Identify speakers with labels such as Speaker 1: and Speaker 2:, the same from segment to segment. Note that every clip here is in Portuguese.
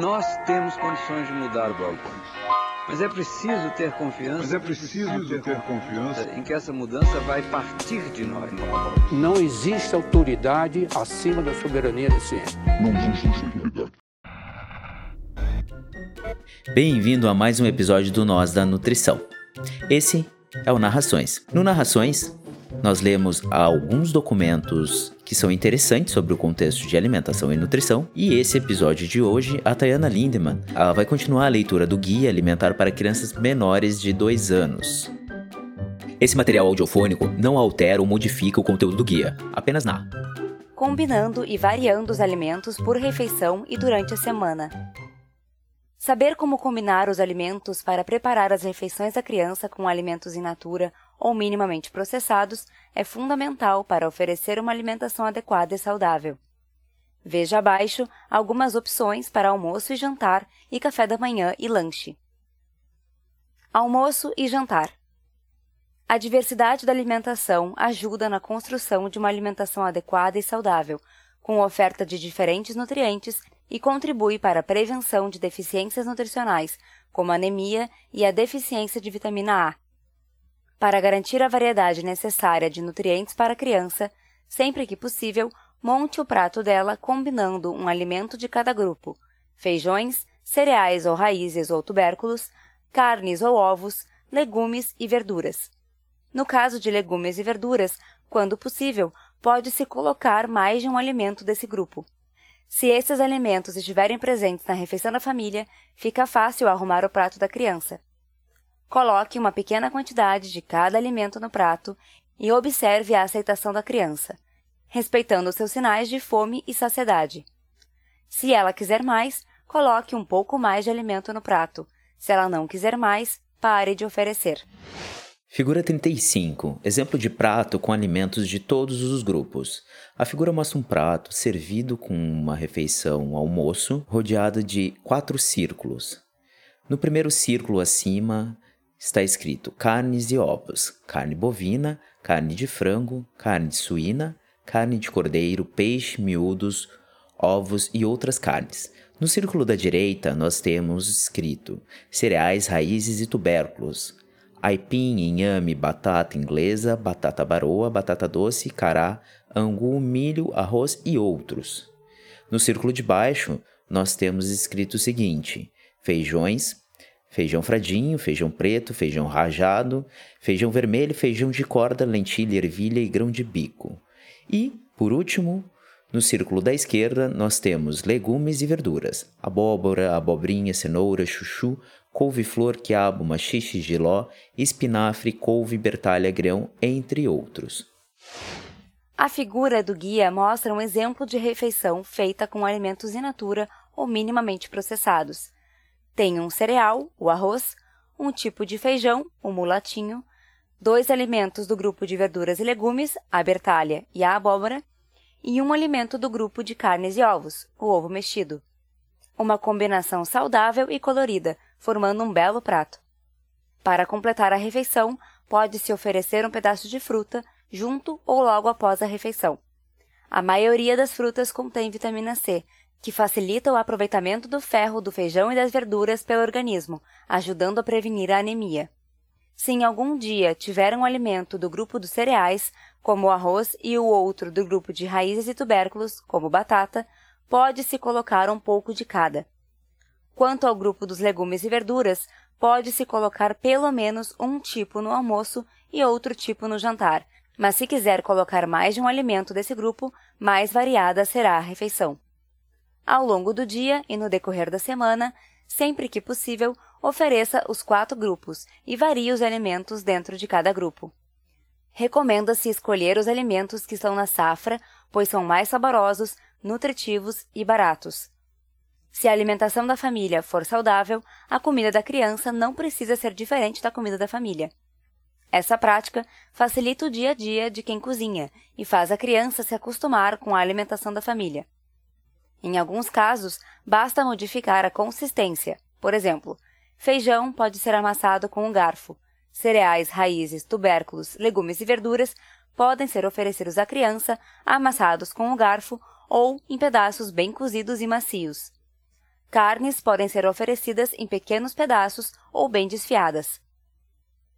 Speaker 1: Nós temos condições de mudar o balcão. Mas é preciso ter confiança.
Speaker 2: Mas é preciso ter, ter confiança
Speaker 1: em que essa mudança vai partir de nós.
Speaker 3: Não existe autoridade acima da soberania da ciência. Não existe autoridade.
Speaker 4: Bem-vindo a mais um episódio do Nós da Nutrição. Esse é o Narrações. No Narrações, nós lemos alguns documentos que são interessantes sobre o contexto de alimentação e nutrição. E esse episódio de hoje, a Tayana Lindemann ela vai continuar a leitura do Guia Alimentar para Crianças Menores de 2 anos. Esse material audiofônico não altera ou modifica o conteúdo do guia, apenas narra.
Speaker 5: Combinando e variando os alimentos por refeição e durante a semana. Saber como combinar os alimentos para preparar as refeições da criança com alimentos in natura ou minimamente processados é fundamental para oferecer uma alimentação adequada e saudável. Veja abaixo algumas opções para almoço e jantar e café da manhã e lanche. Almoço e jantar. A diversidade da alimentação ajuda na construção de uma alimentação adequada e saudável, com oferta de diferentes nutrientes e contribui para a prevenção de deficiências nutricionais, como anemia e a deficiência de vitamina A. Para garantir a variedade necessária de nutrientes para a criança, sempre que possível, monte o prato dela combinando um alimento de cada grupo: feijões, cereais ou raízes ou tubérculos, carnes ou ovos, legumes e verduras. No caso de legumes e verduras, quando possível, pode-se colocar mais de um alimento desse grupo. Se esses alimentos estiverem presentes na refeição da família, fica fácil arrumar o prato da criança. Coloque uma pequena quantidade de cada alimento no prato e observe a aceitação da criança, respeitando seus sinais de fome e saciedade. Se ela quiser mais, coloque um pouco mais de alimento no prato. Se ela não quiser mais, pare de oferecer.
Speaker 4: Figura 35. Exemplo de prato com alimentos de todos os grupos. A figura mostra um prato servido com uma refeição almoço rodeado de quatro círculos. No primeiro círculo acima está escrito carnes e ovos, carne bovina, carne de frango, carne suína, carne de cordeiro, peixe, miúdos, ovos e outras carnes. No círculo da direita, nós temos escrito cereais, raízes e tubérculos, aipim, inhame, batata inglesa, batata baroa, batata doce, cará, angu, milho, arroz e outros. No círculo de baixo, nós temos escrito o seguinte: feijões, feijão fradinho, feijão preto, feijão rajado, feijão vermelho, feijão de corda, lentilha, ervilha e grão de bico. E, por último, no círculo da esquerda, nós temos legumes e verduras: abóbora, abobrinha, cenoura, chuchu, couve-flor, quiabo, machixe, giló, espinafre, couve, bertalha, grão, entre outros.
Speaker 5: A figura do guia mostra um exemplo de refeição feita com alimentos in natura ou minimamente processados. Tem um cereal, o arroz, um tipo de feijão, o mulatinho, dois alimentos do grupo de verduras e legumes, a bertalha e a abóbora, e um alimento do grupo de carnes e ovos, o ovo mexido. Uma combinação saudável e colorida, formando um belo prato. Para completar a refeição, pode-se oferecer um pedaço de fruta junto ou logo após a refeição. A maioria das frutas contém vitamina C, que facilita o aproveitamento do ferro do feijão e das verduras pelo organismo, ajudando a prevenir a anemia. Se em algum dia tiver um alimento do grupo dos cereais, como o arroz, e o outro do grupo de raízes e tubérculos, como batata, pode-se colocar um pouco de cada. Quanto ao grupo dos legumes e verduras, pode-se colocar pelo menos um tipo no almoço e outro tipo no jantar, mas se quiser colocar mais de um alimento desse grupo, mais variada será a refeição. Ao longo do dia e no decorrer da semana, sempre que possível, ofereça os quatro grupos e varie os alimentos dentro de cada grupo. Recomenda-se escolher os alimentos que estão na safra, pois são mais saborosos, nutritivos e baratos. Se a alimentação da família for saudável, a comida da criança não precisa ser diferente da comida da família. Essa prática facilita o dia a dia de quem cozinha e faz a criança se acostumar com a alimentação da família. Em alguns casos, basta modificar a consistência. Por exemplo, feijão pode ser amassado com um garfo. Cereais, raízes, tubérculos, legumes e verduras podem ser oferecidos à criança amassados com o garfo ou em pedaços bem cozidos e macios. Carnes podem ser oferecidas em pequenos pedaços ou bem desfiadas.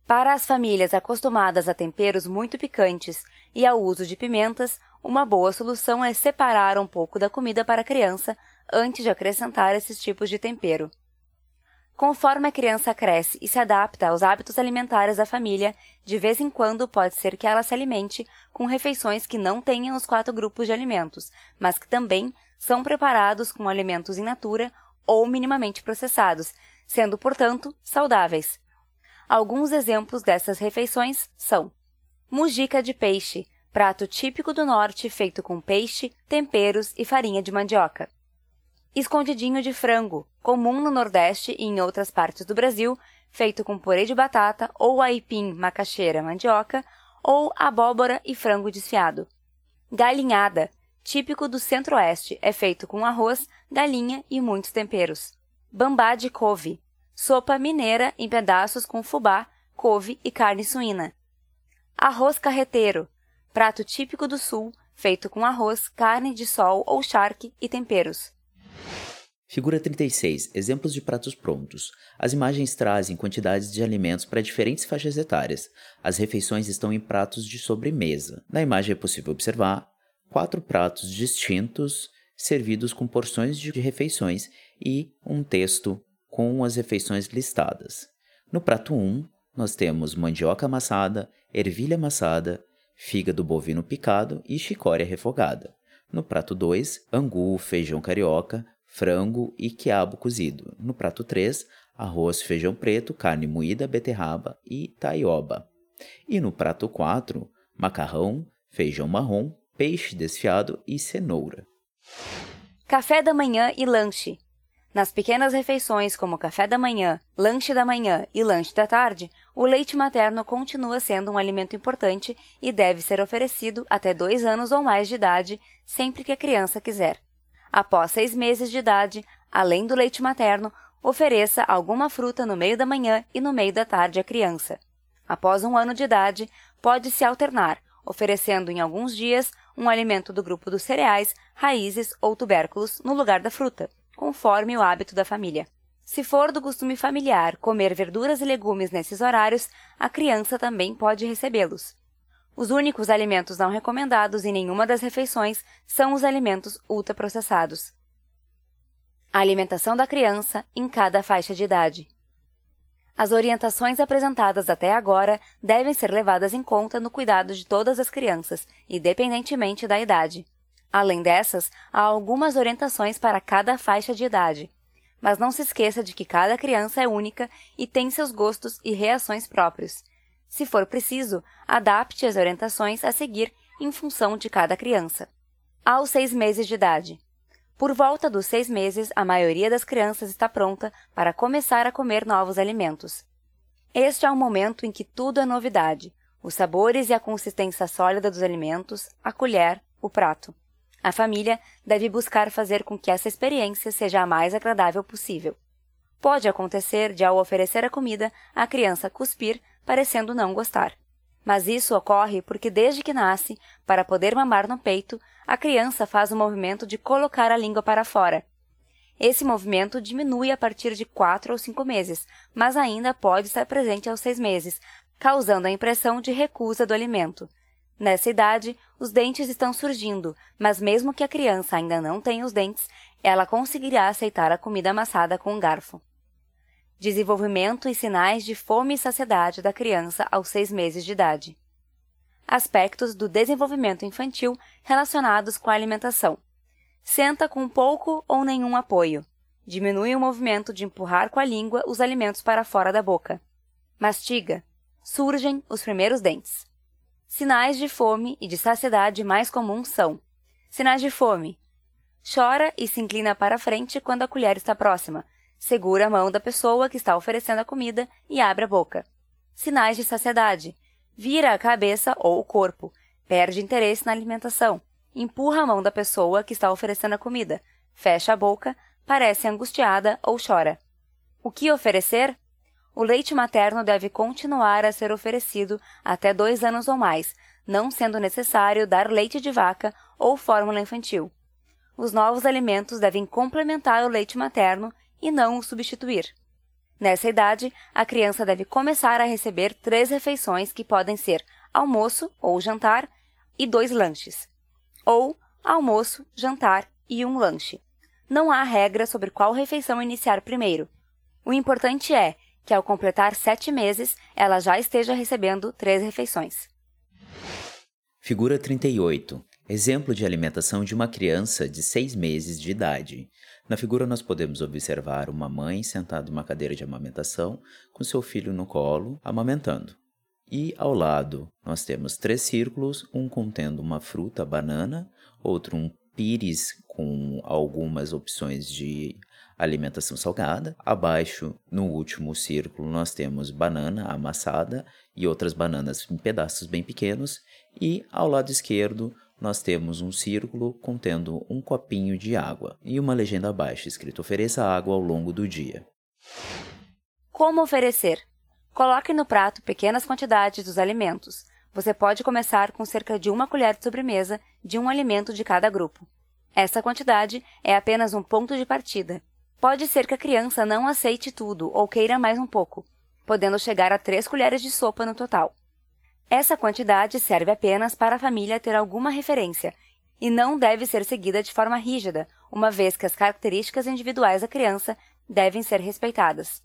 Speaker 5: Para as famílias acostumadas a temperos muito picantes e ao uso de pimentas, uma boa solução é separar um pouco da comida para a criança antes de acrescentar esses tipos de tempero. Conforme a criança cresce e se adapta aos hábitos alimentares da família, de vez em quando pode ser que ela se alimente com refeições que não tenham os quatro grupos de alimentos, mas que também são preparados com alimentos in natura ou minimamente processados, sendo, portanto, saudáveis. Alguns exemplos dessas refeições são: mujica de peixe, prato típico do norte feito com peixe, temperos e farinha de mandioca. Escondidinho de frango, comum no Nordeste e em outras partes do Brasil, feito com purê de batata ou aipim, macaxeira, mandioca, ou abóbora e frango desfiado. Galinhada, típico do Centro-Oeste, é feito com arroz, galinha e muitos temperos. Bambá de couve, sopa mineira em pedaços com fubá, couve e carne suína. Arroz carreteiro, prato típico do sul, feito com arroz, carne de sol ou charque e temperos.
Speaker 4: Figura 36. Exemplos de pratos prontos. As imagens trazem quantidades de alimentos para diferentes faixas etárias. As refeições estão em pratos de sobremesa. Na imagem é possível observar quatro pratos distintos servidos com porções de refeições e um texto com as refeições listadas. No prato 1, nós temos mandioca amassada, ervilha amassada, fígado bovino picado e chicória refogada. No prato 2, angu, feijão carioca, frango e quiabo cozido. No prato 3, arroz, feijão preto, carne moída, beterraba e taioba. E no prato 4, macarrão, feijão marrom, peixe desfiado e cenoura.
Speaker 5: Café da manhã e lanche. Nas pequenas refeições, como café da manhã, lanche da manhã e lanche da tarde, o leite materno continua sendo um alimento importante e deve ser oferecido até dois anos ou mais de idade, sempre que a criança quiser. Após seis meses de idade, além do leite materno, ofereça alguma fruta no meio da manhã e no meio da tarde à criança. Após um ano de idade, pode-se alternar, oferecendo em alguns dias um alimento do grupo dos cereais, raízes ou tubérculos no lugar da fruta conforme o hábito da família. Se for do costume familiar comer verduras e legumes nesses horários, a criança também pode recebê-los. Os únicos alimentos não recomendados em nenhuma das refeições são os alimentos ultraprocessados. A alimentação da criança em cada faixa de idade. As orientações apresentadas até agora devem ser levadas em conta no cuidado de todas as crianças, independentemente da idade. Além dessas, há algumas orientações para cada faixa de idade. Mas não se esqueça de que cada criança é única e tem seus gostos e reações próprios. Se for preciso, adapte as orientações a seguir em função de cada criança. Aos seis meses de idade. Por volta dos seis meses, a maioria das crianças está pronta para começar a comer novos alimentos. Este é o momento em que tudo é novidade: os sabores e a consistência sólida dos alimentos, a colher, o prato. A família deve buscar fazer com que essa experiência seja a mais agradável possível. Pode acontecer de, ao oferecer a comida, a criança cuspir, parecendo não gostar. Mas isso ocorre porque, desde que nasce, para poder mamar no peito, a criança faz o movimento de colocar a língua para fora. Esse movimento diminui a partir de 4 ou 5 meses, mas ainda pode estar presente aos 6 meses, causando a impressão de recusa do alimento. Nessa idade, os dentes estão surgindo, mas mesmo que a criança ainda não tenha os dentes, ela conseguirá aceitar a comida amassada com um garfo. Desenvolvimento e sinais de fome e saciedade da criança aos seis meses de idade. Aspectos do desenvolvimento infantil relacionados com a alimentação. Senta com pouco ou nenhum apoio. Diminui o movimento de empurrar com a língua os alimentos para fora da boca. Mastiga. Surgem os primeiros dentes. Sinais de fome e de saciedade mais comuns são: sinais de fome. Chora e se inclina para frente quando a colher está próxima. Segura a mão da pessoa que está oferecendo a comida e abre a boca. Sinais de saciedade. Vira a cabeça ou o corpo. Perde interesse na alimentação. Empurra a mão da pessoa que está oferecendo a comida. Fecha a boca, parece angustiada ou chora. O que oferecer? O leite materno deve continuar a ser oferecido até dois anos ou mais, não sendo necessário dar leite de vaca ou fórmula infantil. os novos alimentos devem complementar o leite materno e não o substituir. Nessa idade, a criança deve começar a receber três refeições que podem ser almoço ou jantar e dois lanches, ou almoço, jantar e um lanche. Não há regra sobre qual refeição iniciar primeiro. O importante é que, ao completar sete meses, ela já esteja recebendo três refeições.
Speaker 4: Figura 38. Exemplo de alimentação de uma criança de seis meses de idade. Na figura, nós podemos observar uma mãe sentada em uma cadeira de amamentação, com seu filho no colo, amamentando. E ao lado, nós temos três círculos, um contendo uma fruta, banana, outro um pires com algumas opções de alimentação salgada. Abaixo, no último círculo, nós temos banana amassada e outras bananas em pedaços bem pequenos. E ao lado esquerdo, nós temos um círculo contendo um copinho de água e uma legenda abaixo escrito ofereça água ao longo do dia.
Speaker 5: Como oferecer? Coloque no prato pequenas quantidades dos alimentos. Você pode começar com cerca de uma colher de sobremesa de um alimento de cada grupo. Essa quantidade é apenas um ponto de partida. Pode ser que a criança não aceite tudo ou queira mais um pouco, podendo chegar a três colheres de sopa no total. Essa quantidade serve apenas para a família ter alguma referência e não deve ser seguida de forma rígida, uma vez que as características individuais da criança devem ser respeitadas.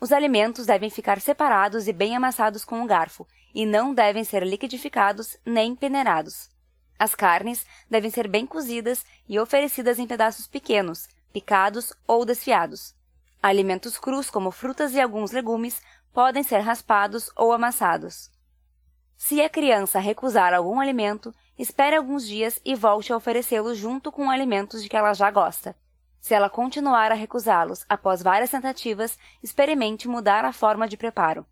Speaker 5: Os alimentos devem ficar separados e bem amassados com um garfo e não devem ser liquidificados nem peneirados. As carnes devem ser bem cozidas e oferecidas em pedaços pequenos, picados ou desfiados. Alimentos crus, como frutas e alguns legumes, podem ser raspados ou amassados. Se a criança recusar algum alimento, espere alguns dias e volte a oferecê-lo junto com alimentos de que ela já gosta. Se ela continuar a recusá-los após várias tentativas, experimente mudar a forma de preparo.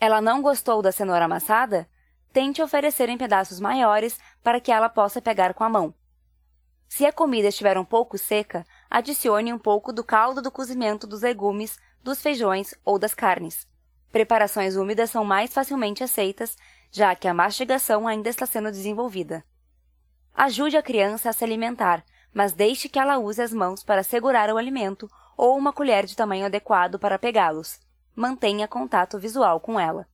Speaker 5: Ela não gostou da cenoura amassada? Tente oferecer em pedaços maiores para que ela possa pegar com a mão. Se a comida estiver um pouco seca, adicione um pouco do caldo do cozimento dos legumes, dos feijões ou das carnes. Preparações úmidas são mais facilmente aceitas já que a mastigação ainda está sendo desenvolvida. Ajude a criança a se alimentar, mas deixe que ela use as mãos para segurar o alimento ou uma colher de tamanho adequado para pegá-los. Mantenha contato visual com ela.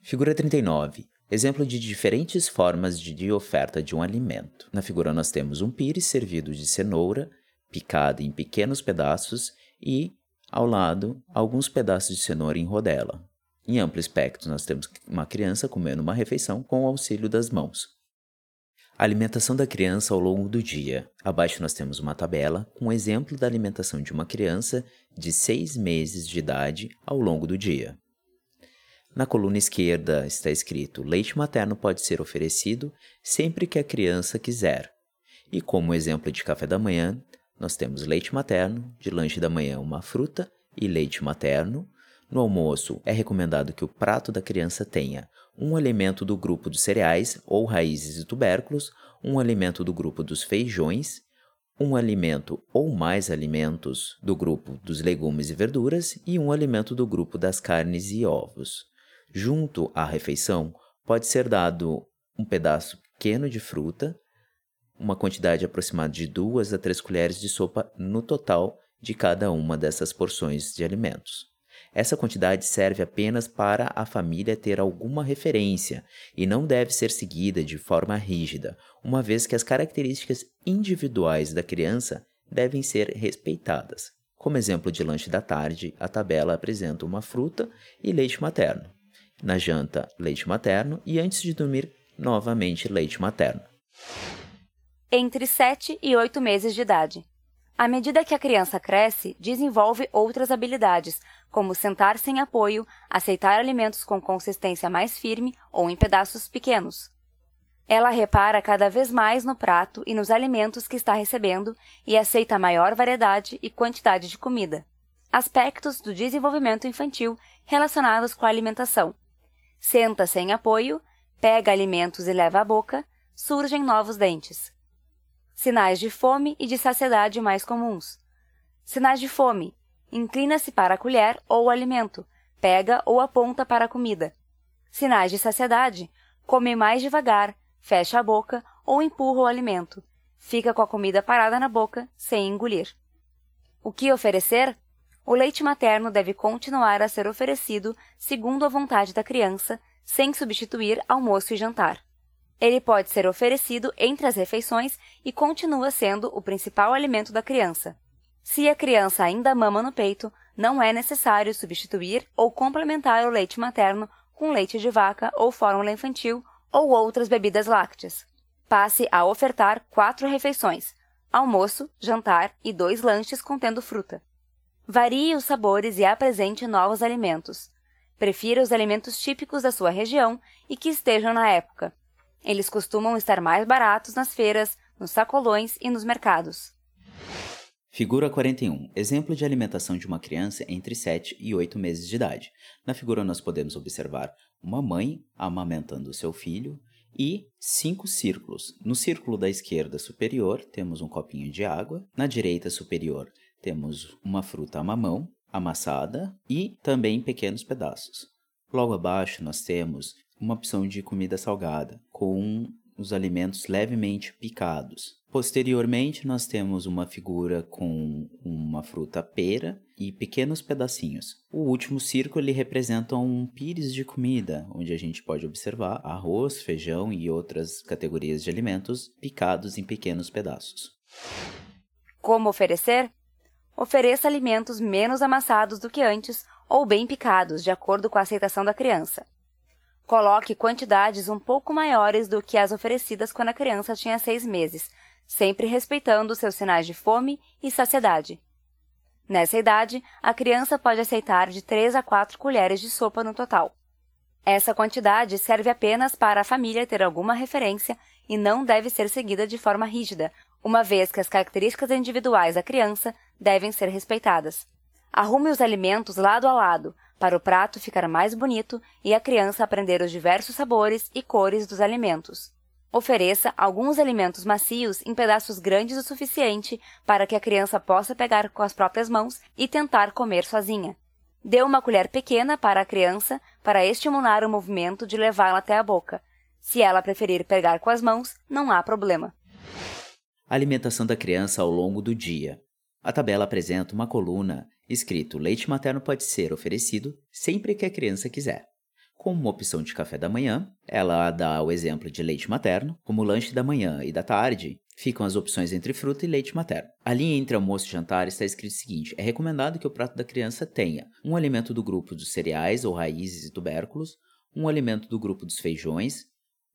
Speaker 4: Figura 39. Exemplo de diferentes formas de, oferta de um alimento. Na figura nós temos um pires servido de cenoura, picada em pequenos pedaços e, ao lado, alguns pedaços de cenoura em rodela. Em amplo espectro, nós temos uma criança comendo uma refeição com o auxílio das mãos. A alimentação da criança ao longo do dia. Abaixo nós temos uma tabela com um exemplo da alimentação de uma criança de 6 meses de idade ao longo do dia. Na coluna esquerda está escrito: leite materno pode ser oferecido sempre que a criança quiser. E como exemplo de café da manhã, nós temos leite materno, de lanche da manhã uma fruta e leite materno, no almoço, é recomendado que o prato da criança tenha um alimento do grupo dos cereais ou raízes e tubérculos, um alimento do grupo dos feijões, um alimento ou mais alimentos do grupo dos legumes e verduras e um alimento do grupo das carnes e ovos. Junto à refeição, pode ser dado um pedaço pequeno de fruta, uma quantidade aproximada de duas a três colheres de sopa no total de cada uma dessas porções de alimentos. Essa quantidade serve apenas para a família ter alguma referência e não deve ser seguida de forma rígida, uma vez que as características individuais da criança devem ser respeitadas. Como exemplo de lanche da tarde, a tabela apresenta uma fruta e leite materno. Na janta, leite materno e antes de dormir, novamente leite materno.
Speaker 5: Entre 7 e 8 meses de idade. À medida que a criança cresce, desenvolve outras habilidades, como sentar sem apoio, aceitar alimentos com consistência mais firme ou em pedaços pequenos. Ela repara cada vez mais no prato e nos alimentos que está recebendo e aceita maior variedade e quantidade de comida. Aspectos do desenvolvimento infantil relacionados com a alimentação. Senta sem apoio, pega alimentos e leva à boca, surgem novos dentes. Sinais de fome e de saciedade mais comuns. Sinais de fome. Inclina-se para a colher ou o alimento, pega ou aponta para a comida. Sinais de saciedade. Come mais devagar, fecha a boca ou empurra o alimento. fica com a comida parada na boca, sem engolir. O que oferecer? O leite materno deve continuar a ser oferecido segundo a vontade da criança, sem substituir almoço e jantar. Ele pode ser oferecido entre as refeições e continua sendo o principal alimento da criança. Se a criança ainda mama no peito, não é necessário substituir ou complementar o leite materno com leite de vaca ou fórmula infantil ou outras bebidas lácteas. Passe a ofertar quatro refeições: almoço, jantar e dois lanches contendo fruta. Varie os sabores e apresente novos alimentos. Prefira os alimentos típicos da sua região e que estejam na época. Eles costumam estar mais baratos nas feiras, nos sacolões e nos mercados.
Speaker 4: Figura 41. Exemplo de alimentação de uma criança entre 7 e 8 meses de idade. Na figura nós podemos observar uma mãe amamentando seu filho e cinco círculos. No círculo da esquerda superior temos um copinho de água, na direita superior temos uma fruta a mamão amassada e também pequenos pedaços. Logo abaixo nós temos uma opção de comida salgada com os alimentos levemente picados. Posteriormente, nós temos uma figura com uma fruta pera e pequenos pedacinhos. O último círculo ele representa um pires de comida, onde a gente pode observar arroz, feijão e outras categorias de alimentos picados em pequenos pedaços.
Speaker 5: Como oferecer? Ofereça alimentos menos amassados do que antes ou bem picados, de acordo com a aceitação da criança. Coloque quantidades um pouco maiores do que as oferecidas quando a criança tinha seis meses, sempre respeitando seus sinais de fome e saciedade. Nessa idade, a criança pode aceitar de 3 a 4 colheres de sopa no total. Essa quantidade serve apenas para a família ter alguma referência e não deve ser seguida de forma rígida, uma vez que as características individuais da criança devem ser respeitadas. Arrume os alimentos lado a lado, para o prato ficar mais bonito e a criança aprender os diversos sabores e cores dos alimentos. Ofereça alguns alimentos macios em pedaços grandes o suficiente para que a criança possa pegar com as próprias mãos e tentar comer sozinha. Dê uma colher pequena para a criança para estimular o movimento de levá-la até a boca. Se ela preferir pegar com as mãos, não há problema.
Speaker 4: Alimentação da criança ao longo do dia. A tabela apresenta uma coluna escrito leite materno pode ser oferecido sempre que a criança quiser. Como uma opção de café da manhã, ela dá o exemplo de leite materno. Como lanche da manhã e da tarde, ficam as opções entre fruta e leite materno. A linha entre almoço e jantar está escrito o seguinte: é recomendado que o prato da criança tenha um alimento do grupo dos cereais ou raízes e tubérculos, um alimento do grupo dos feijões,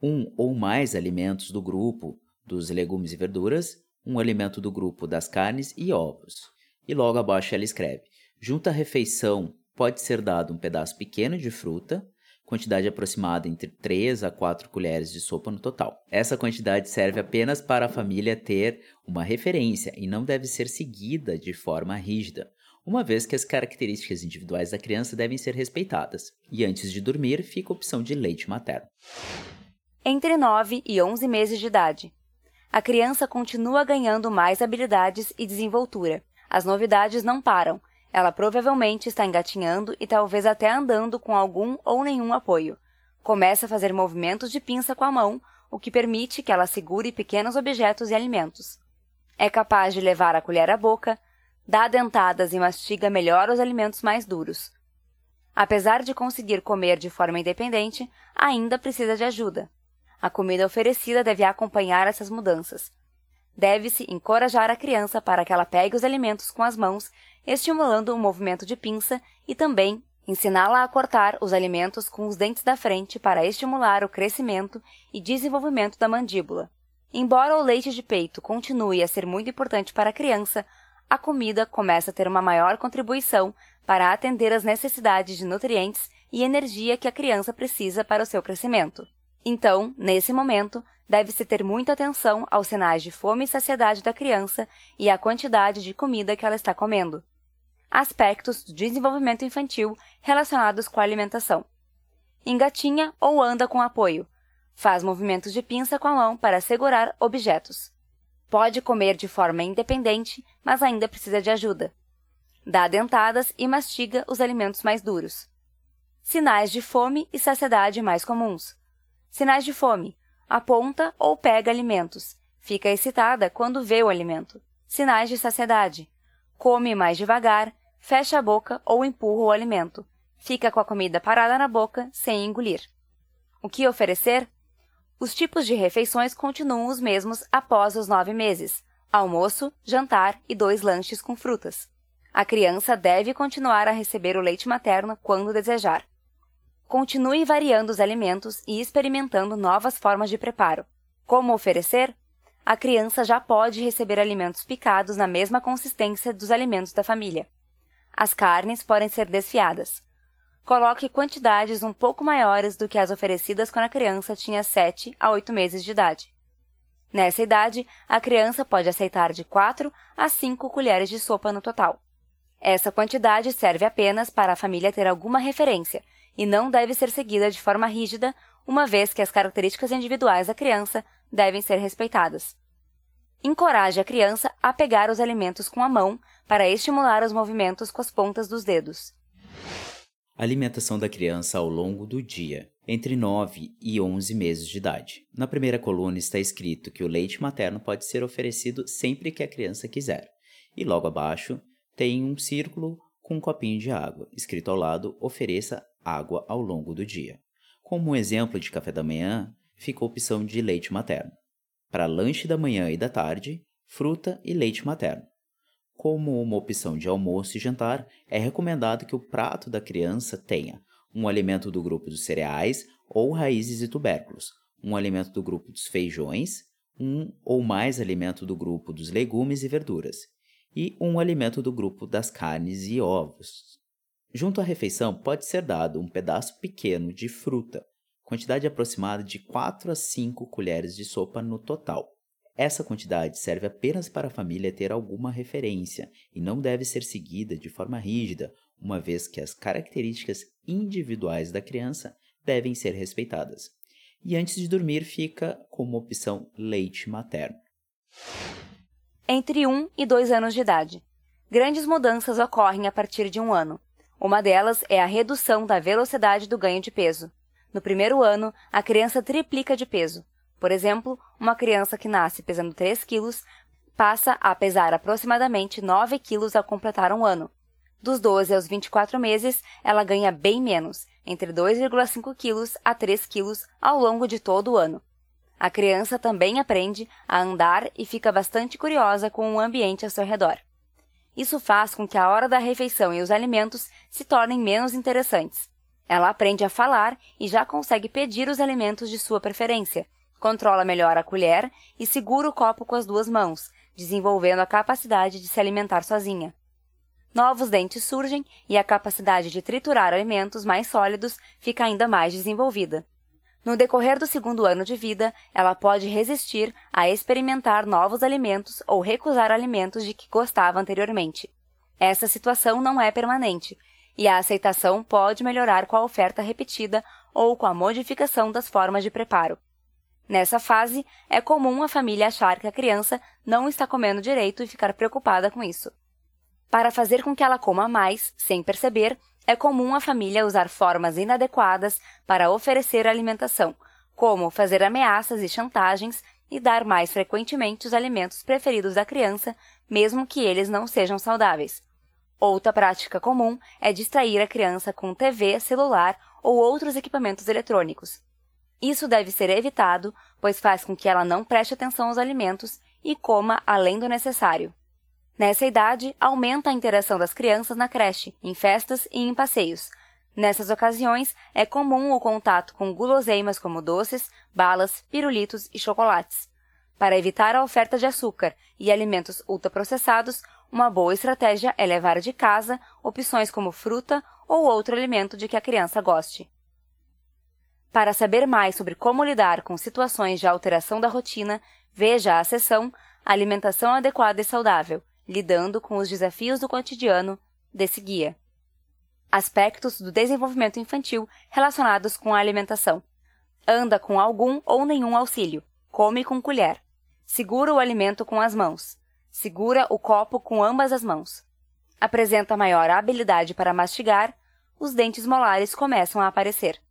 Speaker 4: um ou mais alimentos do grupo dos legumes e verduras, um alimento do grupo das carnes e ovos. E logo abaixo ela escreve: junto à refeição pode ser dado um pedaço pequeno de fruta, quantidade aproximada entre 3 a 4 colheres de sopa no total. Essa quantidade serve apenas para a família ter uma referência e não deve ser seguida de forma rígida, uma vez que as características individuais da criança devem ser respeitadas. E antes de dormir, fica a opção de leite materno.
Speaker 5: Entre 9 e 11 meses de idade. A criança continua ganhando mais habilidades e desenvoltura. As novidades não param. Ela provavelmente está engatinhando e talvez até andando com algum ou nenhum apoio. Começa a fazer movimentos de pinça com a mão, o que permite que ela segure pequenos objetos e alimentos. É capaz de levar a colher à boca, dá dentadas e mastiga melhor os alimentos mais duros. Apesar de conseguir comer de forma independente, ainda precisa de ajuda. A comida oferecida deve acompanhar essas mudanças deve-se encorajar a criança para que ela pegue os alimentos com as mãos, estimulando o movimento de pinça e também ensiná-la a cortar os alimentos com os dentes da frente para estimular o crescimento e desenvolvimento da mandíbula. Embora o leite de peito continue a ser muito importante para a criança, a comida começa a ter uma maior contribuição para atender às necessidades de nutrientes e energia que a criança precisa para o seu crescimento. Então, nesse momento, deve-se ter muita atenção aos sinais de fome e saciedade da criança e à quantidade de comida que ela está comendo. Aspectos do desenvolvimento infantil relacionados com a alimentação. Engatinha ou anda com apoio. Faz movimentos de pinça com a mão para segurar objetos. Pode comer de forma independente, mas ainda precisa de ajuda. Dá dentadas e mastiga os alimentos mais duros. Sinais de fome e saciedade mais comuns. Sinais de fome: aponta ou pega alimentos, Fica excitada quando vê o alimento. Sinais de saciedade. Come mais devagar, fecha a boca ou empurra o alimento. Fica com a comida parada na boca, sem engolir. O que oferecer? Os tipos de refeições continuam os mesmos após os nove meses: almoço, jantar e dois lanches com frutas. A criança deve continuar a receber o leite materno quando desejar. Continue variando os alimentos e experimentando novas formas de preparo. Como oferecer? A criança já pode receber alimentos picados na mesma consistência dos alimentos da família. As carnes podem ser desfiadas. Coloque quantidades um pouco maiores do que as oferecidas quando a criança tinha 7 a 8 meses de idade. Nessa idade, a criança pode aceitar de 4 a 5 colheres de sopa no total. Essa quantidade serve apenas para a família ter alguma referência e não deve ser seguida de forma rígida, uma vez que as características individuais da criança devem ser respeitadas. Encoraje a criança a pegar os alimentos com a mão para estimular os movimentos com as pontas dos dedos.
Speaker 4: Alimentação da criança ao longo do dia, entre 9 e 11 meses de idade. Na primeira coluna está escrito que o leite materno pode ser oferecido sempre que a criança quiser. E logo abaixo tem um círculo com um copinho de água, escrito ao lado: ofereça água ao longo do dia. Como um exemplo de café da manhã, fica a opção de leite materno. Para lanche da manhã e da tarde, fruta e leite materno. Como uma opção de almoço e jantar, é recomendado que o prato da criança tenha um alimento do grupo dos cereais ou raízes e tubérculos, um alimento do grupo dos feijões, um ou mais alimento do grupo dos legumes e verduras, e um alimento do grupo das carnes e ovos. Junto à refeição pode ser dado um pedaço pequeno de fruta, quantidade aproximada de 4 a 5 colheres de sopa no total. Essa quantidade serve apenas para a família ter alguma referência e não deve ser seguida de forma rígida, uma vez que as características individuais da criança devem ser respeitadas. E antes de dormir, fica como opção leite materno
Speaker 5: entre 1 e 2 anos de idade. Grandes mudanças ocorrem a partir de um ano. Uma delas é a redução da velocidade do ganho de peso. No primeiro ano, a criança triplica de peso. Por exemplo, uma criança que nasce pesando 3 quilos passa a pesar aproximadamente 9 quilos ao completar um ano. Dos 12 aos 24 meses, ela ganha bem menos, entre 2,5 quilos a 3 quilos ao longo de todo o ano. A criança também aprende a andar e fica bastante curiosa com o ambiente ao seu redor. Isso faz com que a hora da refeição e os alimentos se tornem menos interessantes. Ela aprende a falar e já consegue pedir os alimentos de sua preferência, controla melhor a colher e segura o copo com as duas mãos, desenvolvendo a capacidade de se alimentar sozinha. Novos dentes surgem e a capacidade de triturar alimentos mais sólidos fica ainda mais desenvolvida. No decorrer do segundo ano de vida, ela pode resistir a experimentar novos alimentos ou recusar alimentos de que gostava anteriormente. Essa situação não é permanente, e a aceitação pode melhorar com a oferta repetida ou com a modificação das formas de preparo. Nessa fase, é comum a família achar que a criança não está comendo direito e ficar preocupada com isso. Para fazer com que ela coma mais, sem perceber, é comum a família usar formas inadequadas para oferecer alimentação, como fazer ameaças e chantagens e dar mais frequentemente os alimentos preferidos da criança, mesmo que eles não sejam saudáveis. Outra prática comum é distrair a criança com TV, celular ou outros equipamentos eletrônicos. Isso deve ser evitado, pois faz com que ela não preste atenção aos alimentos e coma além do necessário. Nessa idade, aumenta a interação das crianças na creche, em festas e em passeios. Nessas ocasiões, é comum o contato com guloseimas como doces, balas, pirulitos e chocolates. Para evitar a oferta de açúcar e alimentos ultraprocessados, uma boa estratégia é levar de casa opções como fruta ou outro alimento de que a criança goste. Para saber mais sobre como lidar com situações de alteração da rotina, veja a seção Alimentação Adequada e Saudável, lidando com os desafios do cotidiano desse guia. Aspectos do desenvolvimento infantil relacionados com a alimentação. Anda com algum ou nenhum auxílio. Come com colher. Segura o alimento com as mãos. Segura o copo com ambas as mãos. Apresenta maior habilidade para mastigar. Os dentes molares começam a aparecer.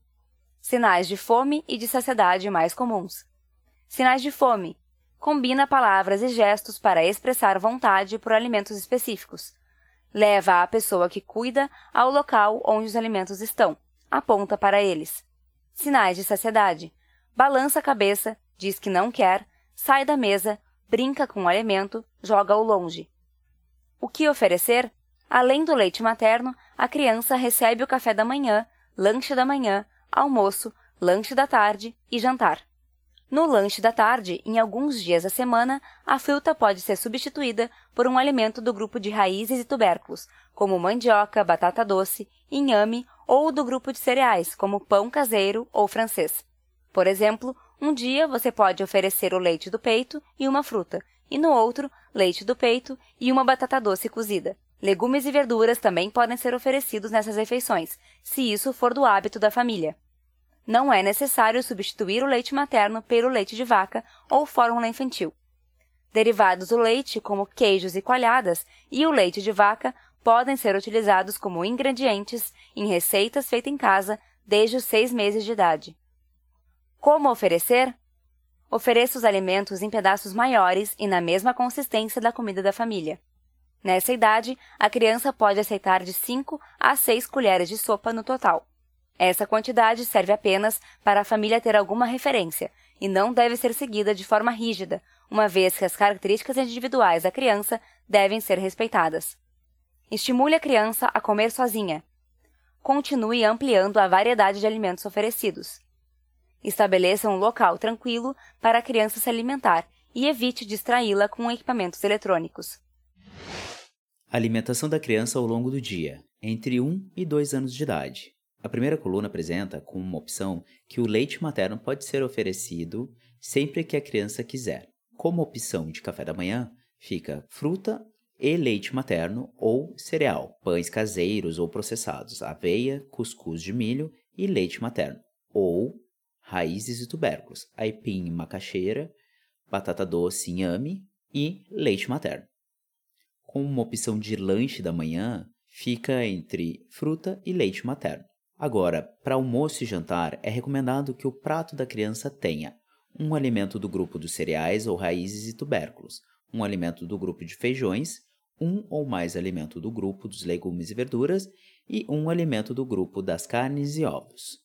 Speaker 5: Sinais de fome e de saciedade mais comuns. Sinais de fome: Combina palavras e gestos para expressar vontade por alimentos específicos. Leva a pessoa que cuida ao local onde os alimentos estão. Aponta para eles. Sinais de saciedade. Balança a cabeça, diz que não quer, sai da mesa, brinca com o alimento, joga-o longe. O que oferecer? Além do leite materno, a criança recebe o café da manhã, lanche da manhã, almoço, lanche da tarde e jantar. No lanche da tarde, em alguns dias da semana, a fruta pode ser substituída por um alimento do grupo de raízes e tubérculos, como mandioca, batata doce, inhame ou do grupo de cereais, como pão caseiro ou francês. Por exemplo, um dia você pode oferecer o leite do peito e uma fruta, e no outro, leite do peito e uma batata doce cozida. Legumes e verduras também podem ser oferecidos nessas refeições, se isso for do hábito da família. Não é necessário substituir o leite materno pelo leite de vaca ou fórmula infantil. Derivados do leite, como queijos e coalhadas, e o leite de vaca podem ser utilizados como ingredientes em receitas feitas em casa desde os seis meses de idade. Como oferecer? Ofereça os alimentos em pedaços maiores e na mesma consistência da comida da família. Nessa idade, a criança pode aceitar de 5 a 6 colheres de sopa no total. Essa quantidade serve apenas para a família ter alguma referência e não deve ser seguida de forma rígida, uma vez que as características individuais da criança devem ser respeitadas. Estimule a criança a comer sozinha. Continue ampliando a variedade de alimentos oferecidos. Estabeleça um local tranquilo para a criança se alimentar e evite distraí-la com equipamentos eletrônicos.
Speaker 4: Alimentação da criança ao longo do dia, entre 1 e 2 anos de idade. A primeira coluna apresenta como uma opção que o leite materno pode ser oferecido sempre que a criança quiser. Como opção de café da manhã, fica fruta e leite materno ou cereal, pães caseiros ou processados, aveia, cuscuz de milho e leite materno, ou raízes e tubérculos, aipim macaxeira, batata doce inhame e leite materno como uma opção de lanche da manhã, fica entre fruta e leite materno. Agora, para almoço e jantar, é recomendado que o prato da criança tenha um alimento do grupo dos cereais ou raízes e tubérculos, um alimento do grupo de feijões, um ou mais alimento do grupo dos legumes e verduras e um alimento do grupo das carnes e ovos.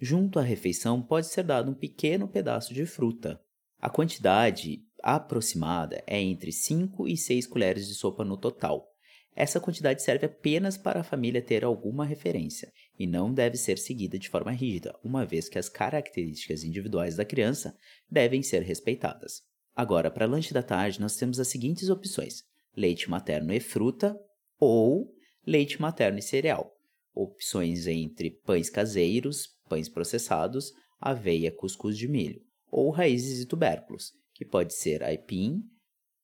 Speaker 4: Junto à refeição pode ser dado um pequeno pedaço de fruta. A quantidade aproximada é entre 5 e 6 colheres de sopa no total. Essa quantidade serve apenas para a família ter alguma referência e não deve ser seguida de forma rígida, uma vez que as características individuais da criança devem ser respeitadas. Agora, para lanche da tarde, nós temos as seguintes opções: leite materno e fruta ou leite materno e cereal. Opções entre pães caseiros, pães processados, aveia, cuscuz de milho ou raízes e tubérculos que pode ser aipim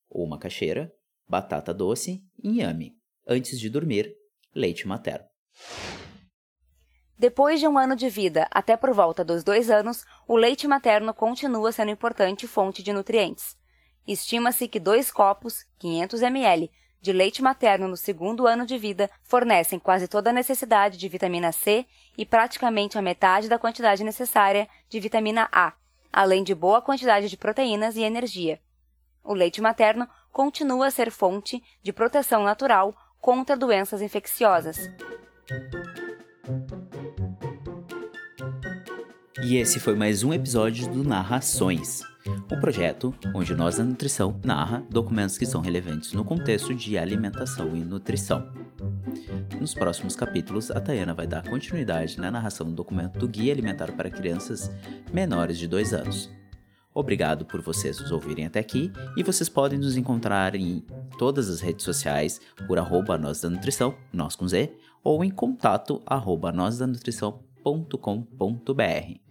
Speaker 4: ou macaxeira, batata doce e inhame. Antes de dormir, leite materno.
Speaker 5: Depois de um ano de vida, até por volta dos dois anos, o leite materno continua sendo importante fonte de nutrientes. Estima-se que dois copos, 500 ml, de leite materno no segundo ano de vida fornecem quase toda a necessidade de vitamina C e praticamente a metade da quantidade necessária de vitamina A, além de boa quantidade de proteínas e energia. O leite materno continua a ser fonte de proteção natural contra doenças infecciosas.
Speaker 4: E esse foi mais um episódio do Narrações, o projeto onde nós da nutrição narra documentos que são relevantes no contexto de alimentação e nutrição. Nos próximos capítulos, a Tayana vai dar continuidade na narração do documento do Guia Alimentar para Crianças menores de 2 anos. Obrigado por vocês nos ouvirem até aqui e vocês podem nos encontrar em todas as redes sociais por arroba nós da nutrição, nós com Z, ou em contato arroba nós da nutrição.com.br.